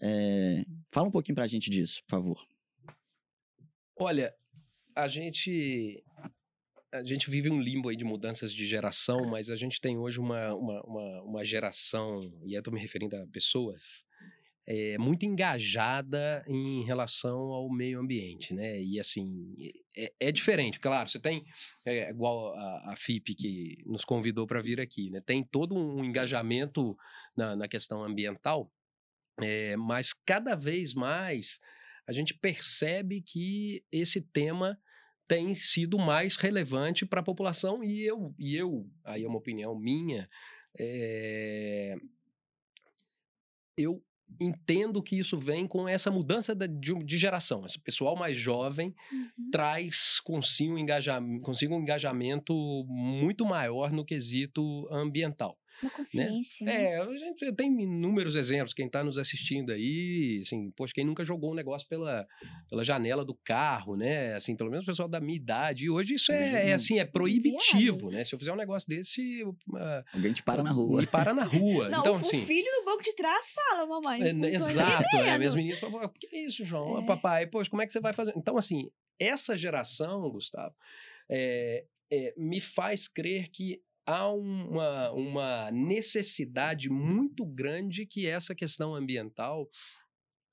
É, fala um pouquinho para a gente disso, por favor. Olha, a gente a gente vive um limbo aí de mudanças de geração, mas a gente tem hoje uma, uma, uma, uma geração, e eu estou me referindo a pessoas, é, muito engajada em relação ao meio ambiente, né? E assim, é, é diferente, claro, você tem, é, igual a, a FIP que nos convidou para vir aqui, né? Tem todo um engajamento na, na questão ambiental, é, mas cada vez mais a gente percebe que esse tema tem sido mais relevante para a população e eu, e eu, aí é uma opinião minha, é, eu entendo que isso vem com essa mudança de, geração. Esse pessoal mais jovem uhum. traz consigo um, engajamento, consigo um engajamento muito maior no quesito ambiental. Uma né? consciência. Né? É, a gente tem inúmeros exemplos. Quem está nos assistindo aí, assim, poxa, quem nunca jogou um negócio pela, pela janela do carro, né? Assim, pelo menos o pessoal da minha idade. E hoje isso é, é assim, é proibitivo, né? Se eu fizer um negócio desse. Uh, Alguém te para na rua. Me para na rua. Não, então, o assim. O filho no banco de trás fala, mamãe. É, exato. Né? Minhas meninas falam, o que é isso, João? É. Papai, poxa, como é que você vai fazer? Então, assim, essa geração, Gustavo, é, é, me faz crer que há uma, uma necessidade muito grande que essa questão ambiental,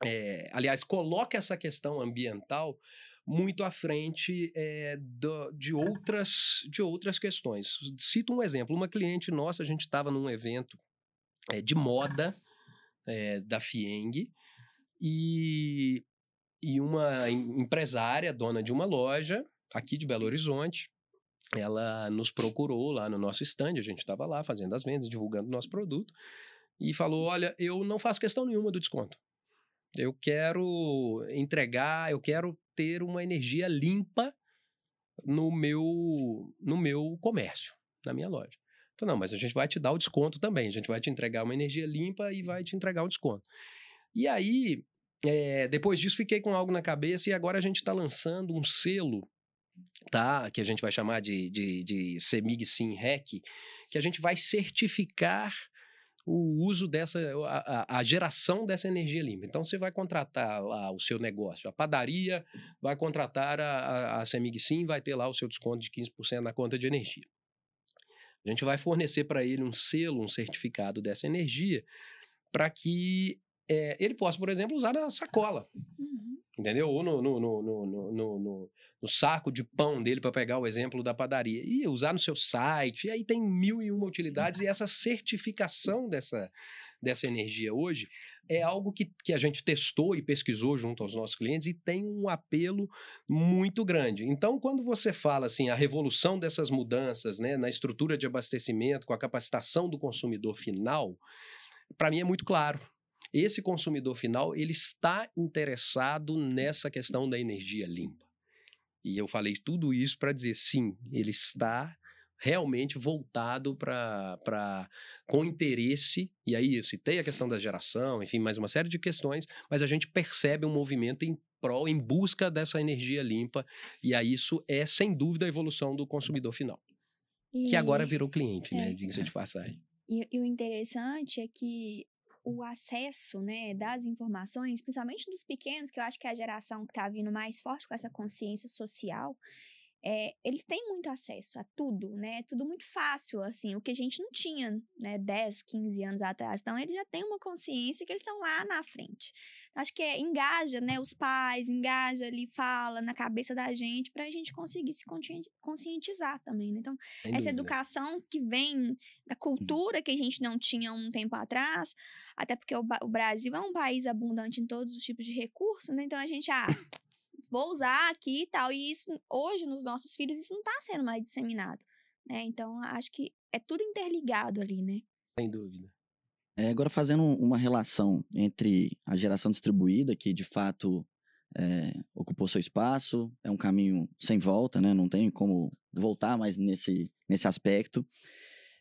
é, aliás, coloca essa questão ambiental muito à frente é, do, de, outras, de outras questões. Cito um exemplo: uma cliente nossa, a gente estava num evento é, de moda é, da Fieng e, e uma empresária, dona de uma loja aqui de Belo Horizonte, ela nos procurou lá no nosso stand, a gente estava lá fazendo as vendas, divulgando o nosso produto, e falou: Olha, eu não faço questão nenhuma do desconto. Eu quero entregar, eu quero ter uma energia limpa no meu, no meu comércio, na minha loja. Eu falei, não, mas a gente vai te dar o desconto também. A gente vai te entregar uma energia limpa e vai te entregar o desconto. E aí, é, depois disso, fiquei com algo na cabeça e agora a gente está lançando um selo tá? Que a gente vai chamar de, de, de CEMIG SIM REC, que a gente vai certificar o uso dessa, a, a, geração dessa energia limpa. Então, você vai contratar lá o seu negócio, a padaria vai contratar a, a, a CEMIG SIM, vai ter lá o seu desconto de 15% na conta de energia. A gente vai fornecer para ele um selo, um certificado dessa energia, para que é, ele possa, por exemplo, usar na sacola. Uhum. Entendeu? Ou no, no, no, no, saco de pão dele, para pegar o exemplo da padaria, e usar no seu site, e aí tem mil e uma utilidades, e essa certificação dessa, dessa energia hoje é algo que, que a gente testou e pesquisou junto aos nossos clientes e tem um apelo muito grande. Então, quando você fala assim, a revolução dessas mudanças né, na estrutura de abastecimento, com a capacitação do consumidor final, para mim é muito claro. Esse consumidor final ele está interessado nessa questão da energia limpa. E eu falei tudo isso para dizer sim, ele está realmente voltado para com interesse, e aí eu citei a questão da geração, enfim, mais uma série de questões, mas a gente percebe um movimento em prol, em busca dessa energia limpa, e aí isso é sem dúvida a evolução do consumidor final. E... Que agora virou cliente, né? É. Diga-se de passagem. E, e o interessante é que o acesso né, das informações, principalmente dos pequenos, que eu acho que é a geração que está vindo mais forte com essa consciência social, é, eles têm muito acesso a tudo, né? Tudo muito fácil, assim, o que a gente não tinha, né, 10, 15 anos atrás. Então, eles já têm uma consciência que eles estão lá na frente. Acho que é, engaja, né, os pais, engaja ali, fala na cabeça da gente para a gente conseguir se conscientizar também, né? Então, Sem essa dúvida. educação que vem da cultura que a gente não tinha um tempo atrás, até porque o, o Brasil é um país abundante em todos os tipos de recursos, né? Então, a gente, ah, vou usar aqui e tal. E isso, hoje, nos nossos filhos, isso não está sendo mais disseminado, né? Então, acho que é tudo interligado ali, né? Sem dúvida. É, agora, fazendo uma relação entre a geração distribuída, que de fato é, ocupou seu espaço, é um caminho sem volta, né? Não tem como voltar mais nesse, nesse aspecto.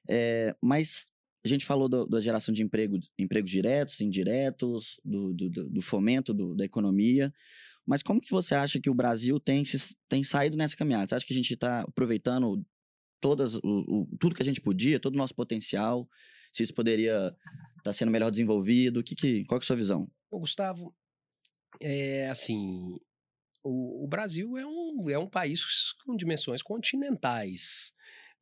É, mas a gente falou do, da geração de emprego, empregos diretos, indiretos, do, do, do fomento da economia. Mas como que você acha que o Brasil tem, se, tem saído nessa caminhada? Você acha que a gente está aproveitando todas, o, o, tudo que a gente podia, todo o nosso potencial? Se isso poderia estar tá sendo melhor desenvolvido? Que, que, qual que é a sua visão? Ô, Gustavo, é assim, o, o, Brasil é um, é um país com dimensões continentais,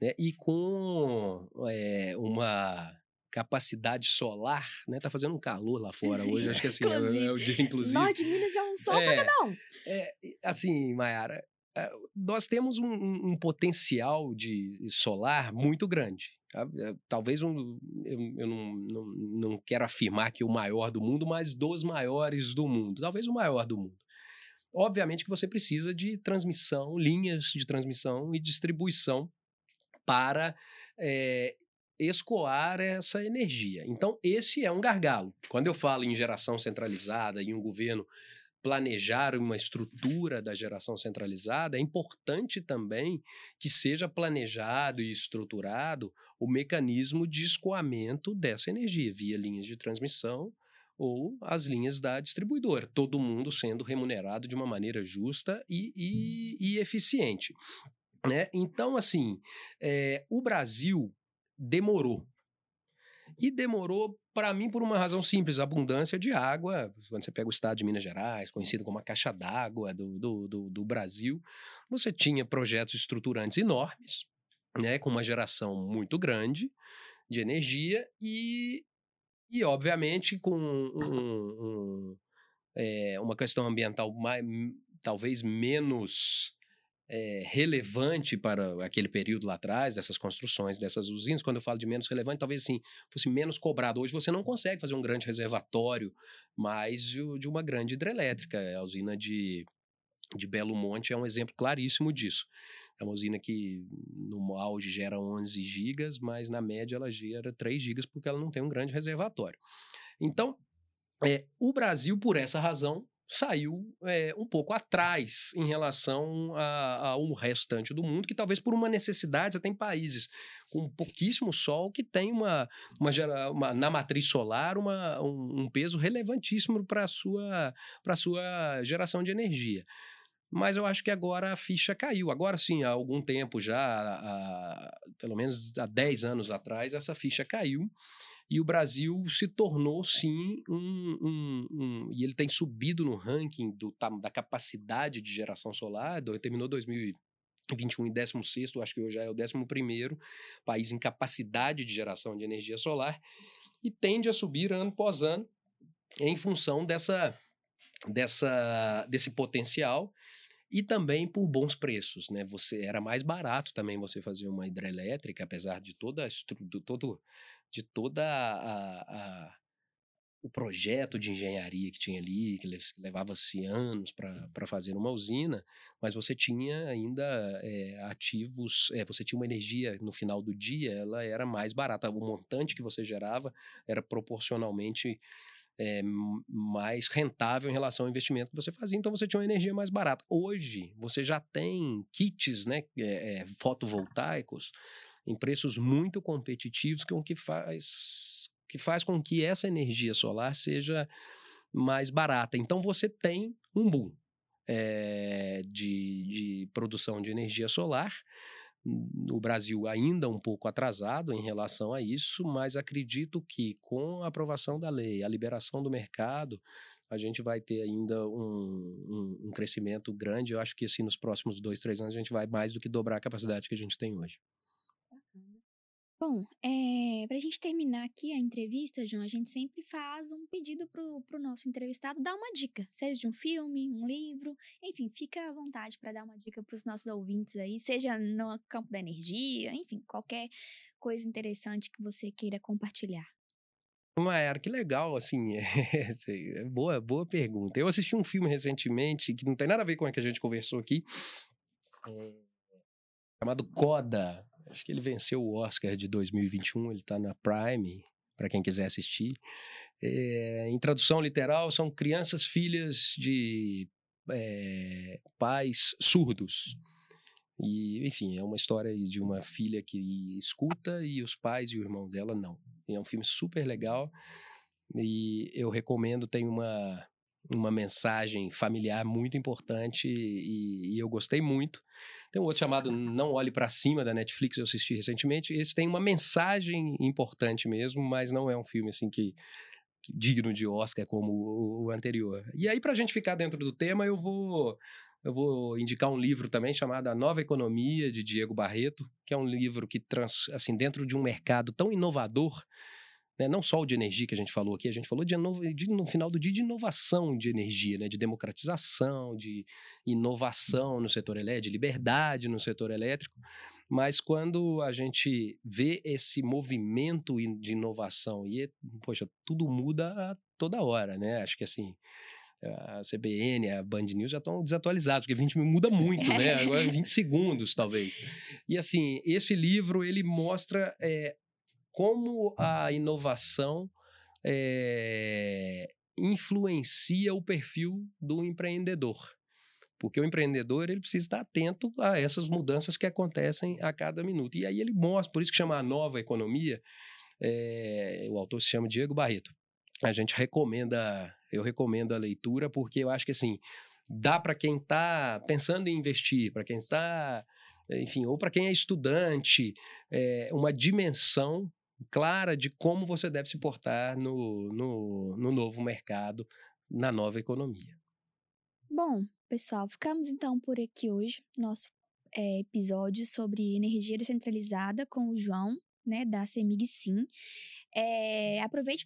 né? E com é, uma capacidade solar, né? Tá fazendo um calor lá fora hoje, acho que assim, é, é, o dia inclusive. Norte de Minas é um sol é, não. É, assim, Mayara, é, nós temos um, um, potencial de solar muito grande. Tá? É, talvez um, eu, eu não, não, não quero afirmar que o maior do mundo, mas dos maiores do mundo. Talvez o maior do mundo. Obviamente que você precisa de transmissão, linhas de transmissão e distribuição para é, escoar essa energia. Então, esse é um gargalo. Quando eu falo em geração centralizada e um governo planejar uma estrutura da geração centralizada, é importante também que seja planejado e estruturado o mecanismo de escoamento dessa energia via linhas de transmissão ou as linhas da distribuidora, todo mundo sendo remunerado de uma maneira justa e, e, e eficiente. Né? Então, assim, é, o Brasil demorou. E demorou, para mim, por uma razão simples: abundância de água. Quando você pega o estado de Minas Gerais, conhecido como a caixa d'água do, do, do, do Brasil, você tinha projetos estruturantes enormes, né, com uma geração muito grande de energia e, e obviamente, com um, um, é, uma questão ambiental mais, talvez menos é, relevante para aquele período lá atrás, dessas construções, dessas usinas. Quando eu falo de menos relevante, talvez assim, fosse menos cobrado. Hoje você não consegue fazer um grande reservatório, mas de uma grande hidrelétrica. A usina de, de Belo Monte é um exemplo claríssimo disso. É uma usina que no auge gera 11 gigas, mas na média ela gera 3 gigas porque ela não tem um grande reservatório. Então, é, o Brasil, por essa razão, saiu é, um pouco atrás em relação ao restante do mundo, que talvez por uma necessidade, você tem países com pouquíssimo sol que tem uma, uma, uma na matriz solar uma, um, um peso relevantíssimo para a sua, sua geração de energia. Mas eu acho que agora a ficha caiu. Agora sim, há algum tempo já, há, pelo menos há 10 anos atrás, essa ficha caiu e o Brasil se tornou, sim, um, um, um, E ele tem subido no ranking do, da capacidade de geração solar, terminou 2021 em 16, acho que hoje já é o 11 país em capacidade de geração de energia solar, e tende a subir ano após ano em função dessa, dessa, desse potencial e também por bons preços, né? Você era mais barato também você fazer uma hidrelétrica, apesar de toda a todo de toda a, a, o projeto de engenharia que tinha ali, que levava-se anos para fazer uma usina, mas você tinha ainda é, ativos, é, você tinha uma energia no final do dia, ela era mais barata, o montante que você gerava era proporcionalmente é, mais rentável em relação ao investimento que você fazia, então você tinha uma energia mais barata. Hoje, você já tem kits né, fotovoltaicos em preços muito competitivos, que, que, faz, que faz com que essa energia solar seja mais barata. Então você tem um boom é, de, de produção de energia solar, no Brasil ainda um pouco atrasado em relação a isso, mas acredito que com a aprovação da lei, a liberação do mercado, a gente vai ter ainda um, um, um crescimento grande. Eu acho que assim, nos próximos dois, três anos a gente vai mais do que dobrar a capacidade que a gente tem hoje. Bom, é, para a gente terminar aqui a entrevista, João, a gente sempre faz um pedido para o nosso entrevistado dar uma dica, seja de um filme, um livro, enfim, fica à vontade para dar uma dica para os nossos ouvintes aí, seja no campo da energia, enfim, qualquer coisa interessante que você queira compartilhar. Maera, que legal, assim, é, boa, boa pergunta. Eu assisti um filme recentemente que não tem nada a ver com o que a gente conversou aqui, é, chamado Coda, Acho que ele venceu o Oscar de 2021, ele está na Prime, para quem quiser assistir. É, em tradução literal, são crianças filhas de é, pais surdos. E, enfim, é uma história de uma filha que escuta e os pais e o irmão dela não. É um filme super legal e eu recomendo. Tem uma, uma mensagem familiar muito importante e, e eu gostei muito. Tem um outro chamado Não Olhe para Cima, da Netflix, eu assisti recentemente. Esse tem uma mensagem importante mesmo, mas não é um filme assim que, que digno de Oscar como o, o anterior. E aí, para a gente ficar dentro do tema, eu vou eu vou indicar um livro também chamado A Nova Economia, de Diego Barreto, que é um livro que, trans, assim, dentro de um mercado tão inovador, né? Não só o de energia que a gente falou aqui, a gente falou de, de, no final do dia de inovação de energia, né? de democratização, de inovação no setor elétrico, de liberdade no setor elétrico. Mas quando a gente vê esse movimento de inovação e, poxa, tudo muda a toda hora, né? Acho que assim, a CBN, a Band News já estão desatualizados, porque 20 muda muito, né? Agora 20 segundos, talvez. E assim, esse livro, ele mostra é, como a inovação é, influencia o perfil do empreendedor. Porque o empreendedor ele precisa estar atento a essas mudanças que acontecem a cada minuto. E aí ele mostra, por isso que chama a nova economia, é, o autor se chama Diego Barreto. A gente recomenda, eu recomendo a leitura, porque eu acho que assim, dá para quem está pensando em investir, para quem está, enfim, ou para quem é estudante, é, uma dimensão clara de como você deve se portar no, no, no novo mercado, na nova economia. Bom, pessoal, ficamos então por aqui hoje. Nosso é, episódio sobre energia descentralizada com o João, né, da CEMIG Sim. É, aproveite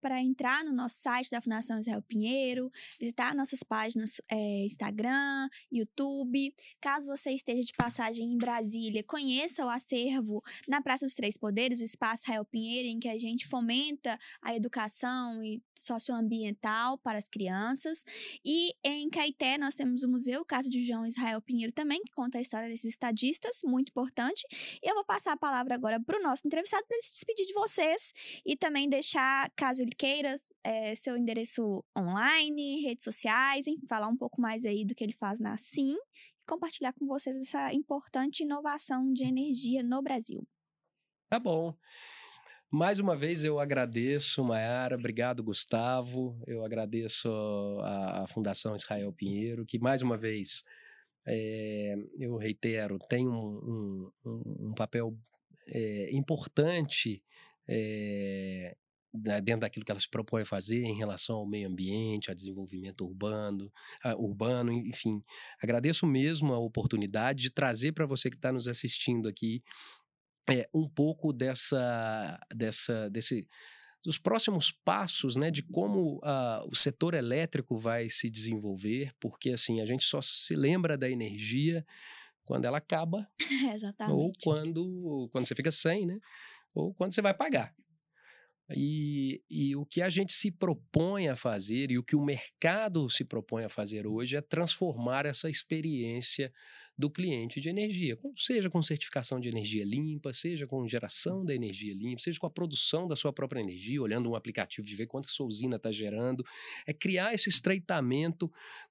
para entrar no nosso site da Fundação Israel Pinheiro, visitar nossas páginas é, Instagram, YouTube. Caso você esteja de passagem em Brasília, conheça o acervo na Praça dos Três Poderes, o Espaço Israel Pinheiro, em que a gente fomenta a educação e socioambiental para as crianças. E em Caeté nós temos o Museu Casa de João Israel Pinheiro também, que conta a história desses estadistas, muito importante. E eu vou passar a palavra agora para o nosso entrevistado para ele se despedir de vocês e também deixar, caso ele queira, é, seu endereço online, redes sociais, enfim, falar um pouco mais aí do que ele faz na Sim e compartilhar com vocês essa importante inovação de energia no Brasil. Tá bom. Mais uma vez eu agradeço, Mayara, obrigado, Gustavo. Eu agradeço a, a Fundação Israel Pinheiro, que mais uma vez, é, eu reitero, tem um, um, um papel é, importante é, dentro daquilo que ela se propõe a fazer em relação ao meio ambiente, ao desenvolvimento urbano, urbano, enfim. Agradeço mesmo a oportunidade de trazer para você que está nos assistindo aqui é, um pouco dessa, dessa, desse, dos próximos passos, né, de como uh, o setor elétrico vai se desenvolver, porque assim a gente só se lembra da energia quando ela acaba, ou quando quando você fica sem, né? Ou quando você vai pagar. E, e, o que a gente se propõe a fazer e o que o mercado se propõe a fazer hoje é transformar essa experiência do cliente de energia, seja com certificação de energia limpa, seja com geração da energia limpa, seja com a produção da sua própria energia, olhando um aplicativo de ver quanto sua usina está gerando, é criar esse estreitamento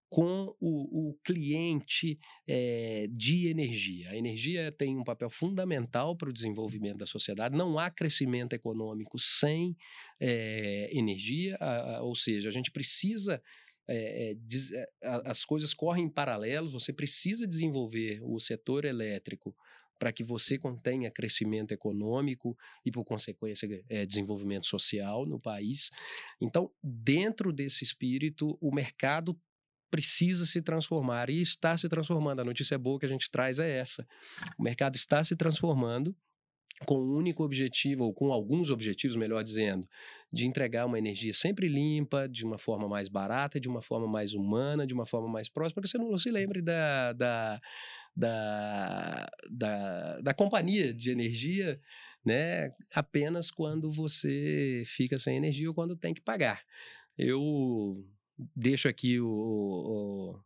com o, o cliente é, de energia. A energia tem um papel fundamental para o desenvolvimento da sociedade. Não há crescimento econômico sem é, energia, a, a, ou seja, a gente precisa é, é, as coisas correm em paralelo, você precisa desenvolver o setor elétrico para que você contenha crescimento econômico e, por consequência, é, desenvolvimento social no país. Então, dentro desse espírito, o mercado precisa se transformar e está se transformando. A notícia boa que a gente traz é essa. O mercado está se transformando com o um único objetivo, ou com alguns objetivos, melhor dizendo, de entregar uma energia sempre limpa, de uma forma mais barata, de uma forma mais humana, de uma forma mais próxima, que você não se lembre da, da, da, da, da companhia de energia né, apenas quando você fica sem energia ou quando tem que pagar. Eu deixo aqui o, o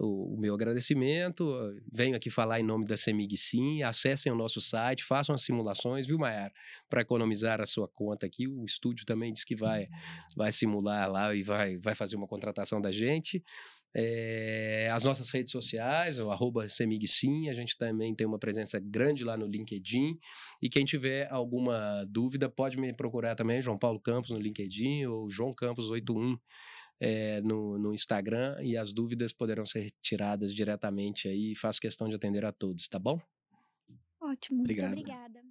o, meu agradecimento. Venho aqui falar em nome da Semig Sim. Acessem o nosso site, façam as simulações, viu, Mayara? Para economizar a sua conta aqui. O estúdio também diz que vai, vai simular lá e vai, vai fazer uma contratação da gente. É, as nossas redes sociais, o arroba Semigsim, a gente também tem uma presença grande lá no LinkedIn. E quem tiver alguma dúvida, pode me procurar também, João Paulo Campos no LinkedIn ou João Campos 81 é, no, no Instagram e as dúvidas poderão ser tiradas diretamente aí. Faço questão de atender a todos, tá bom? Ótimo, Obrigado. muito obrigada.